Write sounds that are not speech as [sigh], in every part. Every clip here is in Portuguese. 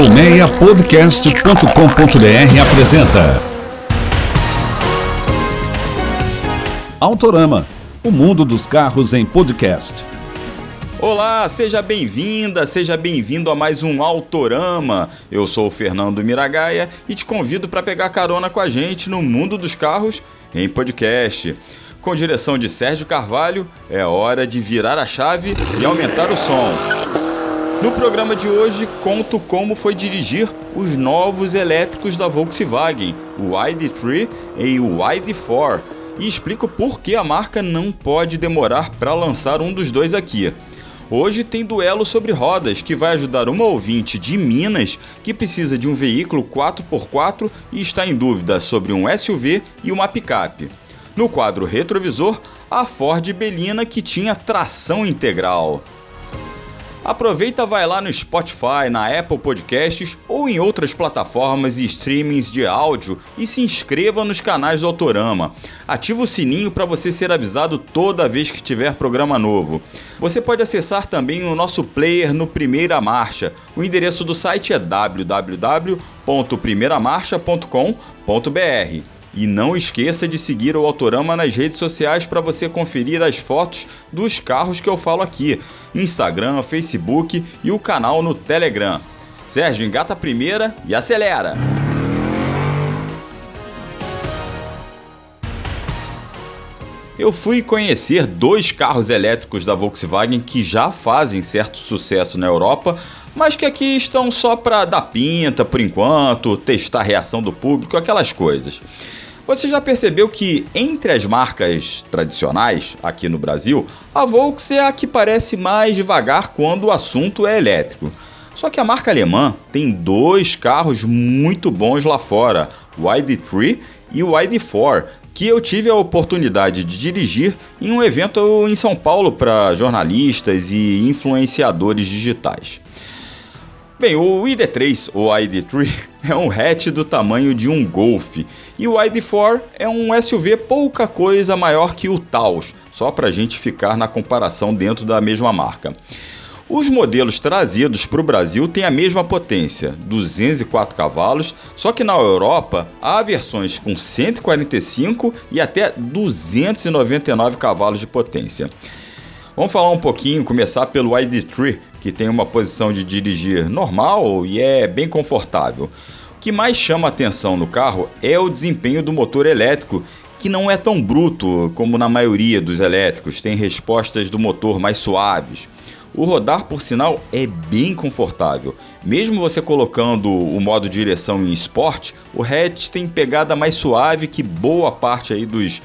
Colmeiapodcast.com.br apresenta Autorama, o mundo dos carros em podcast. Olá, seja bem-vinda, seja bem-vindo a mais um Autorama. Eu sou o Fernando Miragaia e te convido para pegar carona com a gente no mundo dos carros em podcast. Com direção de Sérgio Carvalho, é hora de virar a chave e aumentar o som. No programa de hoje, conto como foi dirigir os novos elétricos da Volkswagen, o ID3 e o ID4, e explico por que a marca não pode demorar para lançar um dos dois aqui. Hoje tem duelo sobre rodas que vai ajudar uma ouvinte de Minas que precisa de um veículo 4x4 e está em dúvida sobre um SUV e uma picape. No quadro retrovisor, a Ford Belina que tinha tração integral. Aproveita, vai lá no Spotify, na Apple Podcasts ou em outras plataformas e streamings de áudio e se inscreva nos canais do Autorama. Ativa o sininho para você ser avisado toda vez que tiver programa novo. Você pode acessar também o nosso player no Primeira Marcha. O endereço do site é www.primeiramarcha.com.br. E não esqueça de seguir o Autorama nas redes sociais para você conferir as fotos dos carros que eu falo aqui: Instagram, Facebook e o canal no Telegram. Sérgio, engata a primeira e acelera! Eu fui conhecer dois carros elétricos da Volkswagen que já fazem certo sucesso na Europa, mas que aqui estão só para dar pinta por enquanto, testar a reação do público, aquelas coisas. Você já percebeu que entre as marcas tradicionais aqui no Brasil, a Volks é a que parece mais devagar quando o assunto é elétrico. Só que a marca alemã tem dois carros muito bons lá fora, o ID3 e o ID4, que eu tive a oportunidade de dirigir em um evento em São Paulo para jornalistas e influenciadores digitais. Bem, o ID3 ou ID3 é um hatch do tamanho de um Golf e o ID4 é um SUV pouca coisa maior que o Taos, só para a gente ficar na comparação dentro da mesma marca. Os modelos trazidos para o Brasil têm a mesma potência, 204 cavalos, só que na Europa há versões com 145 e até 299 cavalos de potência. Vamos falar um pouquinho, começar pelo ID3, que tem uma posição de dirigir normal e é bem confortável. O que mais chama atenção no carro é o desempenho do motor elétrico, que não é tão bruto como na maioria dos elétricos, tem respostas do motor mais suaves. O rodar, por sinal, é bem confortável. Mesmo você colocando o modo direção em esporte, o hatch tem pegada mais suave que boa parte aí dos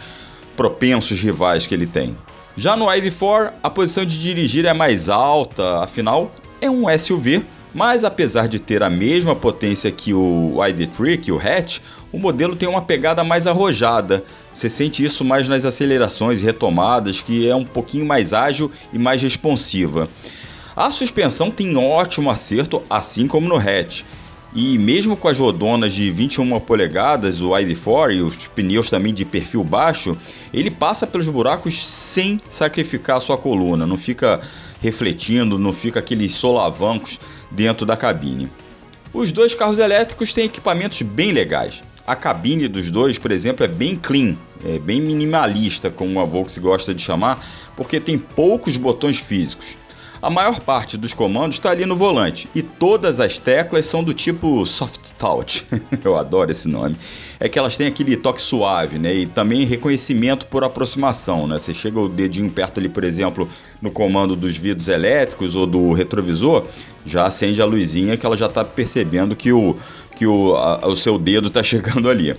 propensos rivais que ele tem. Já no ID4, a posição de dirigir é mais alta, afinal é um SUV, mas apesar de ter a mesma potência que o ID3, que o hatch, o modelo tem uma pegada mais arrojada. Você sente isso mais nas acelerações e retomadas, que é um pouquinho mais ágil e mais responsiva. A suspensão tem ótimo acerto, assim como no hatch. E mesmo com as rodonas de 21 polegadas, o ID4 e os pneus também de perfil baixo, ele passa pelos buracos sem sacrificar sua coluna, não fica refletindo, não fica aqueles solavancos dentro da cabine. Os dois carros elétricos têm equipamentos bem legais. A cabine dos dois, por exemplo, é bem clean, é bem minimalista, como a Volkswagen gosta de chamar, porque tem poucos botões físicos. A maior parte dos comandos está ali no volante e todas as teclas são do tipo soft touch. [laughs] Eu adoro esse nome. É que elas têm aquele toque suave, né? E também reconhecimento por aproximação, né? Você chega o dedinho perto ali, por exemplo, no comando dos vidros elétricos ou do retrovisor, já acende a luzinha que ela já está percebendo que o que o, a, o seu dedo está [laughs] chegando ali.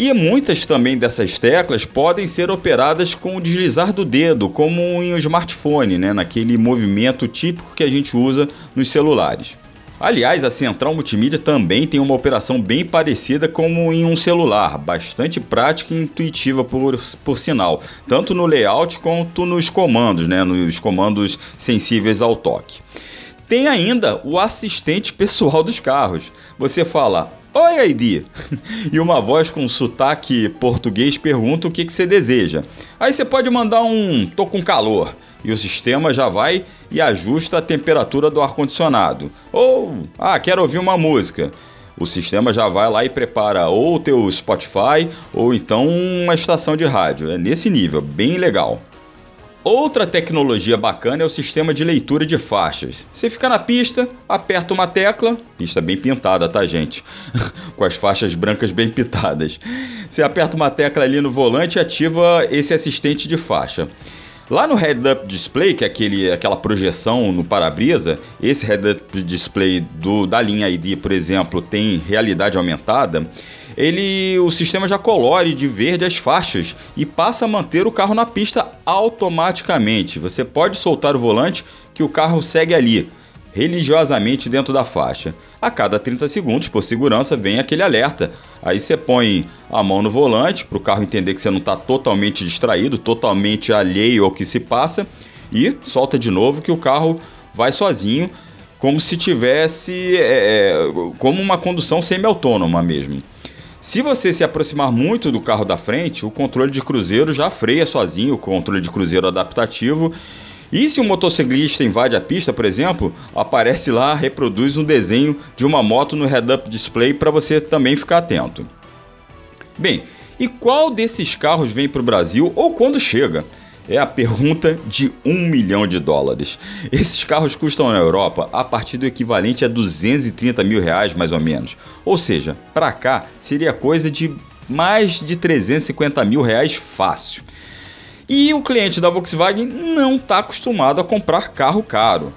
E muitas também dessas teclas podem ser operadas com o deslizar do dedo, como em um smartphone, né, naquele movimento típico que a gente usa nos celulares. Aliás, a central multimídia também tem uma operação bem parecida como em um celular, bastante prática e intuitiva por, por sinal, tanto no layout quanto nos comandos, né, nos comandos sensíveis ao toque. Tem ainda o assistente pessoal dos carros. Você fala Oi, ID! [laughs] E uma voz com sotaque português pergunta o que, que você deseja. Aí você pode mandar um tô com calor e o sistema já vai e ajusta a temperatura do ar-condicionado. Ou, ah, quero ouvir uma música. O sistema já vai lá e prepara ou o teu Spotify ou então uma estação de rádio. É nesse nível, bem legal. Outra tecnologia bacana é o sistema de leitura de faixas. Você fica na pista, aperta uma tecla, pista bem pintada, tá, gente? [laughs] Com as faixas brancas bem pintadas. Você aperta uma tecla ali no volante e ativa esse assistente de faixa. Lá no head-up display, que é aquele, aquela projeção no para-brisa, esse head-up display do, da linha ID, por exemplo, tem realidade aumentada. Ele, o sistema já colore de verde as faixas e passa a manter o carro na pista automaticamente. Você pode soltar o volante que o carro segue ali religiosamente dentro da faixa. A cada 30 segundos, por segurança, vem aquele alerta. Aí você põe a mão no volante para o carro entender que você não está totalmente distraído, totalmente alheio ao que se passa e solta de novo que o carro vai sozinho, como se tivesse é, é como uma condução semi-autônoma mesmo. Se você se aproximar muito do carro da frente, o controle de cruzeiro já freia sozinho, o controle de cruzeiro adaptativo e se um motociclista invade a pista, por exemplo, aparece lá, reproduz um desenho de uma moto no head-up display para você também ficar atento. Bem, e qual desses carros vem para o Brasil ou quando chega? É a pergunta de um milhão de dólares. Esses carros custam na Europa a partir do equivalente a 230 mil reais, mais ou menos. Ou seja, para cá seria coisa de mais de 350 mil reais fácil. E o cliente da Volkswagen não está acostumado a comprar carro caro.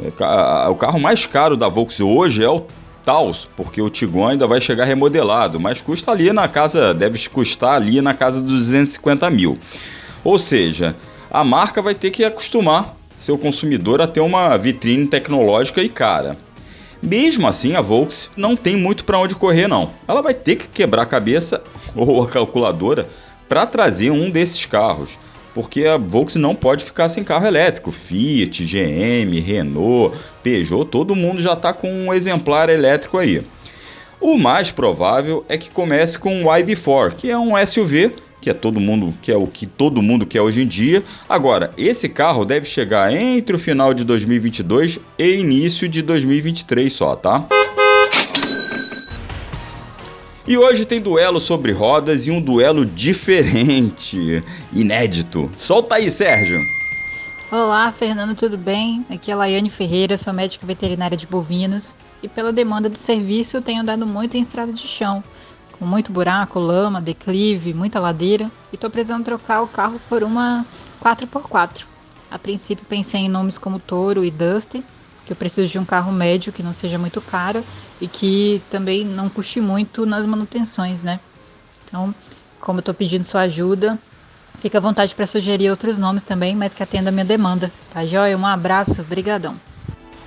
É, o carro mais caro da Volkswagen hoje é o Taos, porque o Tiguan ainda vai chegar remodelado, mas custa ali na casa, deve custar ali na casa dos 250 mil. Ou seja, a marca vai ter que acostumar seu consumidor a ter uma vitrine tecnológica e cara. Mesmo assim, a Volks não tem muito para onde correr não. Ela vai ter que quebrar a cabeça [laughs] ou a calculadora para trazer um desses carros, porque a Volkswagen não pode ficar sem carro elétrico. Fiat, GM, Renault, Peugeot, todo mundo já está com um exemplar elétrico aí. O mais provável é que comece com o ID4, que é um SUV que é todo mundo que é o que todo mundo quer hoje em dia. Agora, esse carro deve chegar entre o final de 2022 e início de 2023 só, tá? E hoje tem duelo sobre rodas e um duelo diferente, inédito. Solta aí, Sérgio! Olá, Fernando, tudo bem? Aqui é a Laiane Ferreira, sou médica veterinária de bovinos e pela demanda do serviço tenho andado muito em estrada de chão, com muito buraco, lama, declive, muita ladeira e estou precisando trocar o carro por uma 4x4. A princípio pensei em nomes como Toro e Duster, que eu preciso de um carro médio que não seja muito caro e que também não custe muito nas manutenções, né? Então, como eu estou pedindo sua ajuda, fica à vontade para sugerir outros nomes também, mas que atenda a minha demanda. Tá joia? Um abraço, brigadão.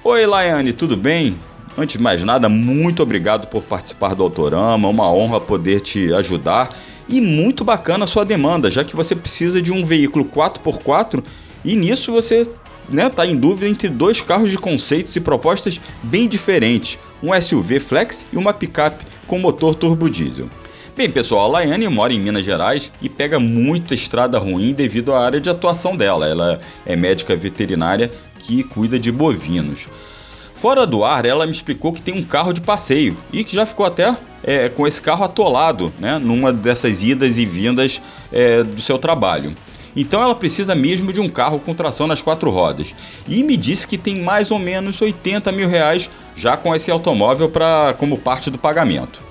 Oi, Laiane, tudo bem? Antes de mais nada, muito obrigado por participar do Autorama, uma honra poder te ajudar e muito bacana a sua demanda, já que você precisa de um veículo 4x4 e nisso você né, tá em dúvida entre dois carros de conceitos e propostas bem diferentes, um SUV flex e uma picape com motor turbo diesel. Bem, pessoal, a Laiane mora em Minas Gerais e pega muita estrada ruim devido à área de atuação dela. Ela é médica veterinária que cuida de bovinos. Fora do ar, ela me explicou que tem um carro de passeio e que já ficou até é, com esse carro atolado, né, numa dessas idas e vindas é, do seu trabalho. Então ela precisa mesmo de um carro com tração nas quatro rodas. E me disse que tem mais ou menos 80 mil reais já com esse automóvel pra, como parte do pagamento.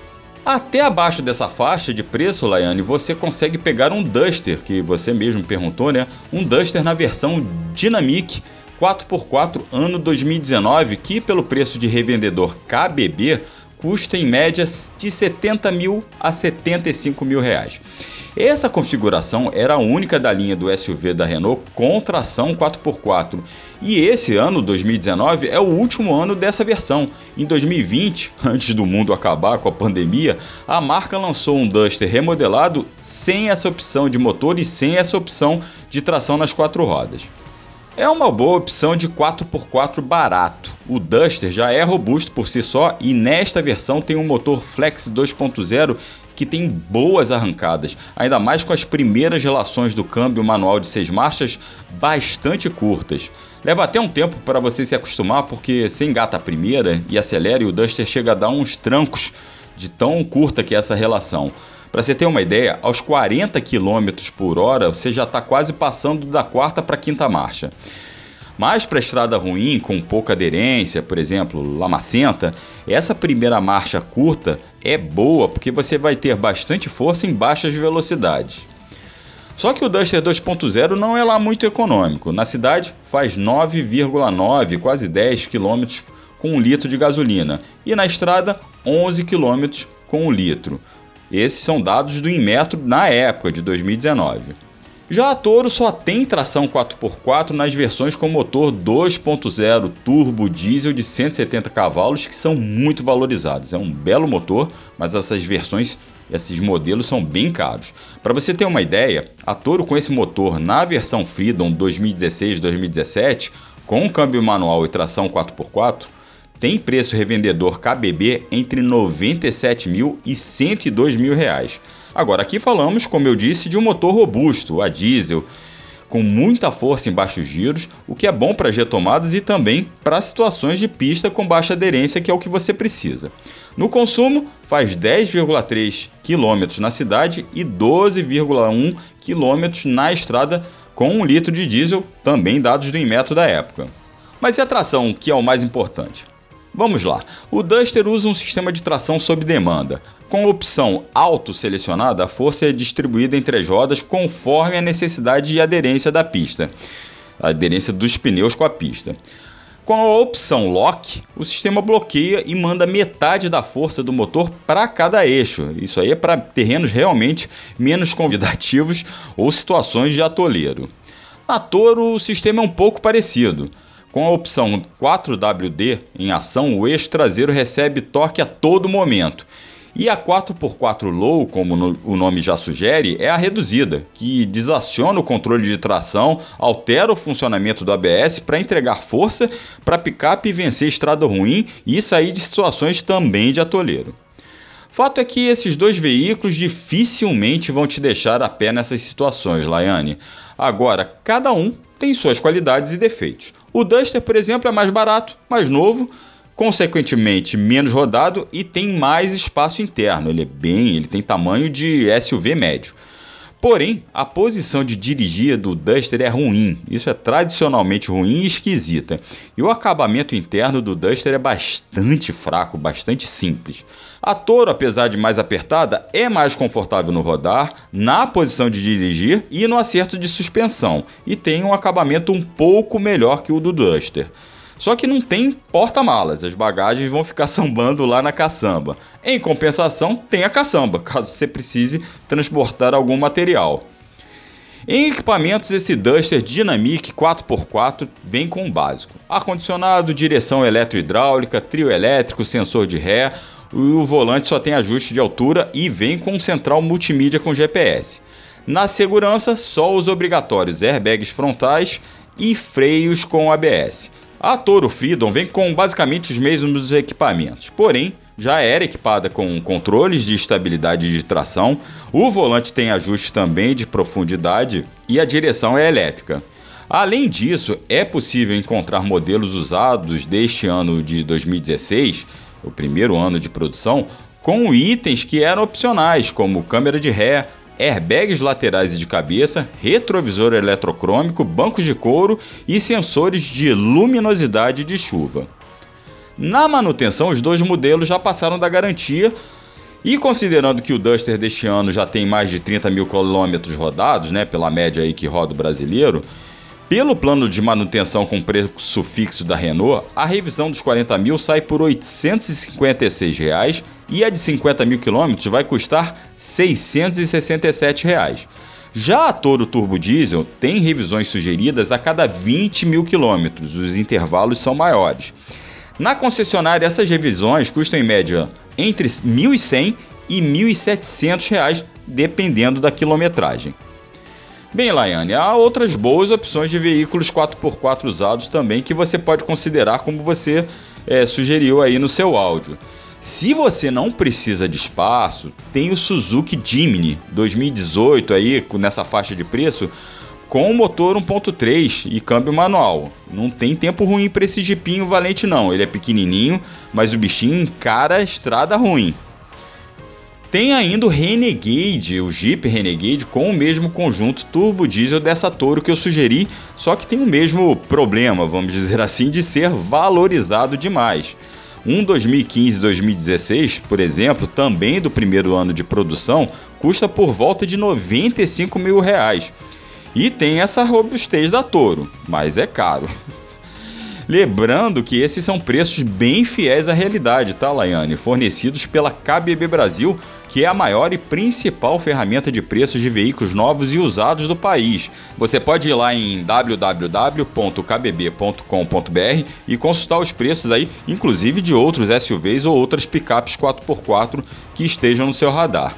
Até abaixo dessa faixa de preço, Laiane, você consegue pegar um Duster, que você mesmo perguntou, né? Um Duster na versão Dynamic 4x4 ano 2019, que pelo preço de revendedor KBB custa em média de 70 mil a 75 mil reais. Essa configuração era a única da linha do SUV da Renault com tração 4x4. E esse ano, 2019, é o último ano dessa versão. Em 2020, [laughs] antes do mundo acabar com a pandemia, a marca lançou um Duster remodelado sem essa opção de motor e sem essa opção de tração nas quatro rodas. É uma boa opção de 4x4 barato. O Duster já é robusto por si só e nesta versão tem um motor Flex 2.0 que tem boas arrancadas, ainda mais com as primeiras relações do câmbio manual de seis marchas bastante curtas. Leva até um tempo para você se acostumar, porque você engata a primeira e acelera e o Duster chega a dar uns trancos de tão curta que é essa relação. Para você ter uma ideia, aos 40 km por hora você já está quase passando da quarta para a quinta marcha. Mas para estrada ruim, com pouca aderência, por exemplo, lamacenta, essa primeira marcha curta é boa porque você vai ter bastante força em baixas velocidades. Só que o Duster 2.0 não é lá muito econômico. Na cidade faz 9,9, quase 10 km com um litro de gasolina e na estrada 11 km com um litro. Esses são dados do Inmetro na época de 2019. Já a Toro só tem tração 4x4 nas versões com motor 2.0 turbo diesel de 170 cavalos que são muito valorizados. É um belo motor, mas essas versões, esses modelos são bem caros. Para você ter uma ideia, a Toro com esse motor na versão Freedom 2016-2017, com câmbio manual e tração 4x4, tem preço revendedor KBB entre 97 mil e 102 mil reais. Agora, aqui falamos, como eu disse, de um motor robusto, a diesel, com muita força em baixos giros, o que é bom para retomadas e também para situações de pista com baixa aderência, que é o que você precisa. No consumo, faz 10,3 km na cidade e 12,1 km na estrada com um litro de diesel, também dados do Inmetro da época. Mas e a tração, que é o mais importante? Vamos lá. O Duster usa um sistema de tração sob demanda. Com a opção auto selecionada, a força é distribuída entre as rodas conforme a necessidade e aderência da pista, a aderência dos pneus com a pista. Com a opção Lock, o sistema bloqueia e manda metade da força do motor para cada eixo. Isso aí é para terrenos realmente menos convidativos ou situações de atoleiro. Na Toro, o sistema é um pouco parecido. Com a opção 4WD em ação, o eixo traseiro recebe torque a todo momento. E a 4x4 Low, como no, o nome já sugere, é a reduzida, que desaciona o controle de tração, altera o funcionamento do ABS para entregar força para picape vencer estrada ruim e sair de situações também de atoleiro. Fato é que esses dois veículos dificilmente vão te deixar a pé nessas situações, Laiane. Agora, cada um tem suas qualidades e defeitos. O Duster, por exemplo, é mais barato, mais novo, consequentemente menos rodado e tem mais espaço interno. Ele é bem, ele tem tamanho de SUV médio. Porém, a posição de dirigir do Duster é ruim. Isso é tradicionalmente ruim e esquisita. E o acabamento interno do Duster é bastante fraco, bastante simples. A Toro, apesar de mais apertada, é mais confortável no rodar, na posição de dirigir e no acerto de suspensão, e tem um acabamento um pouco melhor que o do Duster. Só que não tem porta-malas, as bagagens vão ficar [laughs] sambando lá na caçamba. Em compensação, tem a caçamba, [laughs] caso você precise transportar algum material. Em equipamentos, esse Duster Dynamic 4x4 vem com o básico: ar-condicionado, direção eletro-hidráulica, trio elétrico, sensor de ré. O volante só tem ajuste de altura e vem com central multimídia com GPS. Na segurança, só os obrigatórios airbags frontais e freios com ABS. A Toro Freedom vem com basicamente os mesmos equipamentos, porém já era equipada com controles de estabilidade de tração, o volante tem ajuste também de profundidade e a direção é elétrica. Além disso, é possível encontrar modelos usados deste ano de 2016, o primeiro ano de produção, com itens que eram opcionais, como câmera de ré, airbags laterais e de cabeça, retrovisor eletrocrômico, bancos de couro e sensores de luminosidade de chuva. Na manutenção, os dois modelos já passaram da garantia e considerando que o Duster deste ano já tem mais de 30 mil quilômetros rodados, né, pela média aí que roda o brasileiro, pelo plano de manutenção com preço fixo da Renault, a revisão dos 40 mil sai por 856 reais, e a de 50 mil quilômetros vai custar 667 reais. Já a Toro Turbo Diesel tem revisões sugeridas a cada 20 mil quilômetros, os intervalos são maiores. Na concessionária, essas revisões custam em média entre R$ 1.100 e 1.700 reais, dependendo da quilometragem. Bem, Laiane, há outras boas opções de veículos 4x4 usados também que você pode considerar como você é, sugeriu aí no seu áudio. Se você não precisa de espaço, tem o Suzuki Jimny 2018 aí nessa faixa de preço com motor 1.3 e câmbio manual. Não tem tempo ruim para esse jipinho valente não. Ele é pequenininho, mas o bichinho encara a estrada ruim. Tem ainda o Renegade, o Jeep Renegade com o mesmo conjunto turbo diesel dessa Toro que eu sugeri, só que tem o mesmo problema, vamos [laughs] dizer assim, de ser valorizado demais. Um 2015-2016, por exemplo, também do primeiro ano de produção, custa por volta de 95 mil reais. E tem essa robustez da Toro, mas é caro. [laughs] Lembrando que esses são preços bem fiéis à realidade, tá, Laiane? Fornecidos pela KBB Brasil, que é a maior e principal ferramenta de preços de veículos novos e usados do país. Você pode ir lá em www.kbb.com.br e consultar os preços aí, inclusive de outros SUVs ou outras picapes 4x4 que estejam no seu radar.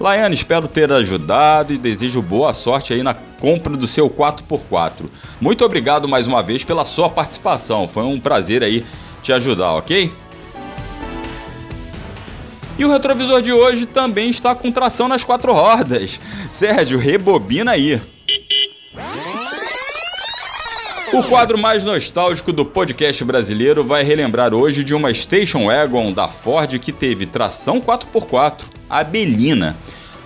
Laiane, espero ter ajudado e desejo boa sorte aí na compra do seu 4x4. Muito obrigado mais uma vez pela sua participação. Foi um prazer aí te ajudar, ok? E o retrovisor de hoje também está com tração nas quatro rodas. Sérgio, rebobina aí. O quadro mais nostálgico do podcast brasileiro vai relembrar hoje de uma Station Wagon da Ford que teve tração 4x4, a Belina.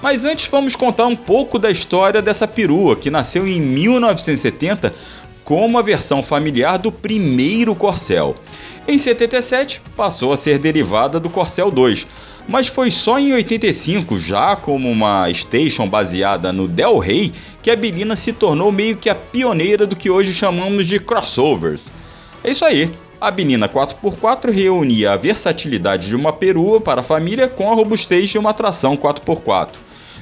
Mas antes vamos contar um pouco da história dessa perua, que nasceu em 1970 como a versão familiar do primeiro Corcel. Em 77 passou a ser derivada do Corcel 2, mas foi só em 85, já como uma station baseada no Del Rey, que a Belina se tornou meio que a pioneira do que hoje chamamos de crossovers. É isso aí, a Benina 4x4 reunia a versatilidade de uma perua para a família com a robustez de uma tração 4x4.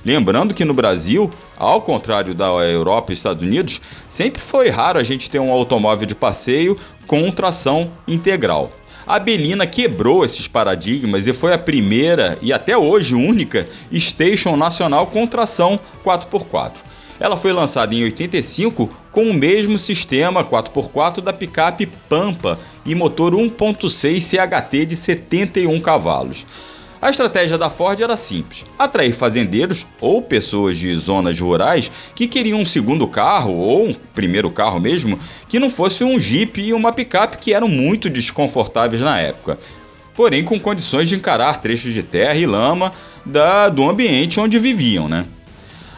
Lembrando que no Brasil, ao contrário da Europa e Estados Unidos, sempre foi raro a gente ter um automóvel de passeio com tração integral. A Belina quebrou esses paradigmas e foi a primeira e até hoje única station nacional com tração 4x4. Ela foi lançada em 85 com o mesmo sistema 4x4 da picape Pampa e motor 1.6 CHT de 71 cavalos. A estratégia da Ford era simples: atrair fazendeiros ou pessoas de zonas rurais que queriam um segundo carro ou um primeiro carro mesmo que não fosse um Jeep e uma picape que eram muito desconfortáveis na época. Porém, com condições de encarar trechos de terra e lama da, do ambiente onde viviam, né?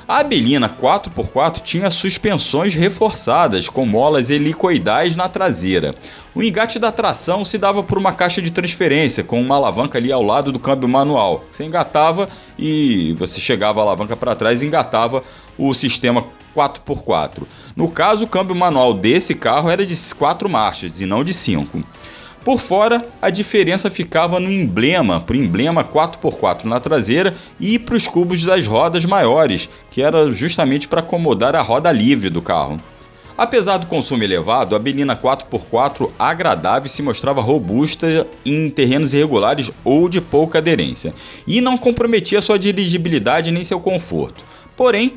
A Belina 4x4 tinha suspensões reforçadas com molas helicoidais na traseira. O engate da tração se dava por uma caixa de transferência com uma alavanca ali ao lado do câmbio manual. Você engatava e você chegava a alavanca para trás e engatava o sistema 4x4. No caso, o câmbio manual desse carro era de 4 marchas e não de 5. Por fora, a diferença ficava no emblema, para o emblema 4x4 na traseira e para os cubos das rodas maiores, que era justamente para acomodar a roda livre do carro. Apesar do consumo elevado, a Belina 4x4 agradável se mostrava robusta em terrenos irregulares ou de pouca aderência, e não comprometia sua dirigibilidade nem seu conforto. Porém,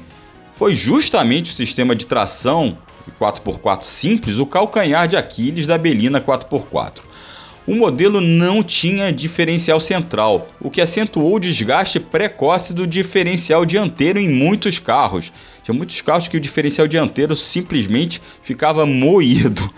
foi justamente o sistema de tração 4x4 simples o calcanhar de Aquiles da Belina 4x4 o modelo não tinha diferencial central, o que acentuou o desgaste precoce do diferencial dianteiro em muitos carros. Tinha muitos carros que o diferencial dianteiro simplesmente ficava moído.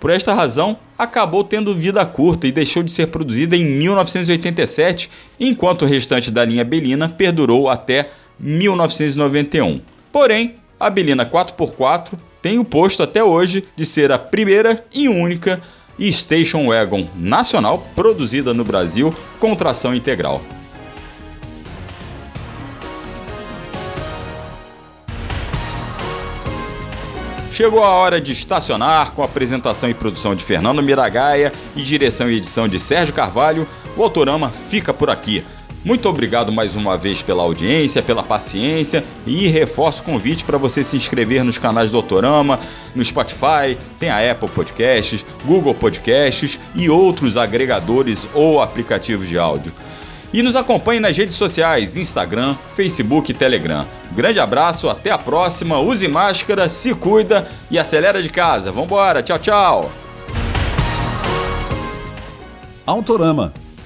Por esta razão, acabou tendo vida curta e deixou de ser produzida em 1987, enquanto o restante da linha Belina perdurou até 1991. Porém, a Belina 4x4 tem o posto até hoje de ser a primeira e única e Station Wagon nacional produzida no Brasil com tração integral. Chegou a hora de estacionar com a apresentação e produção de Fernando Miragaia e direção e edição de Sérgio Carvalho. O Autorama fica por aqui. Muito obrigado mais uma vez pela audiência, pela paciência e reforço o convite para você se inscrever nos canais do Autorama, no Spotify, tem a Apple Podcasts, Google Podcasts e outros agregadores ou aplicativos de áudio. E nos acompanhe nas redes sociais, Instagram, Facebook e Telegram. Grande abraço, até a próxima, use máscara, se cuida e acelera de casa. Vambora, tchau, tchau! Autorama,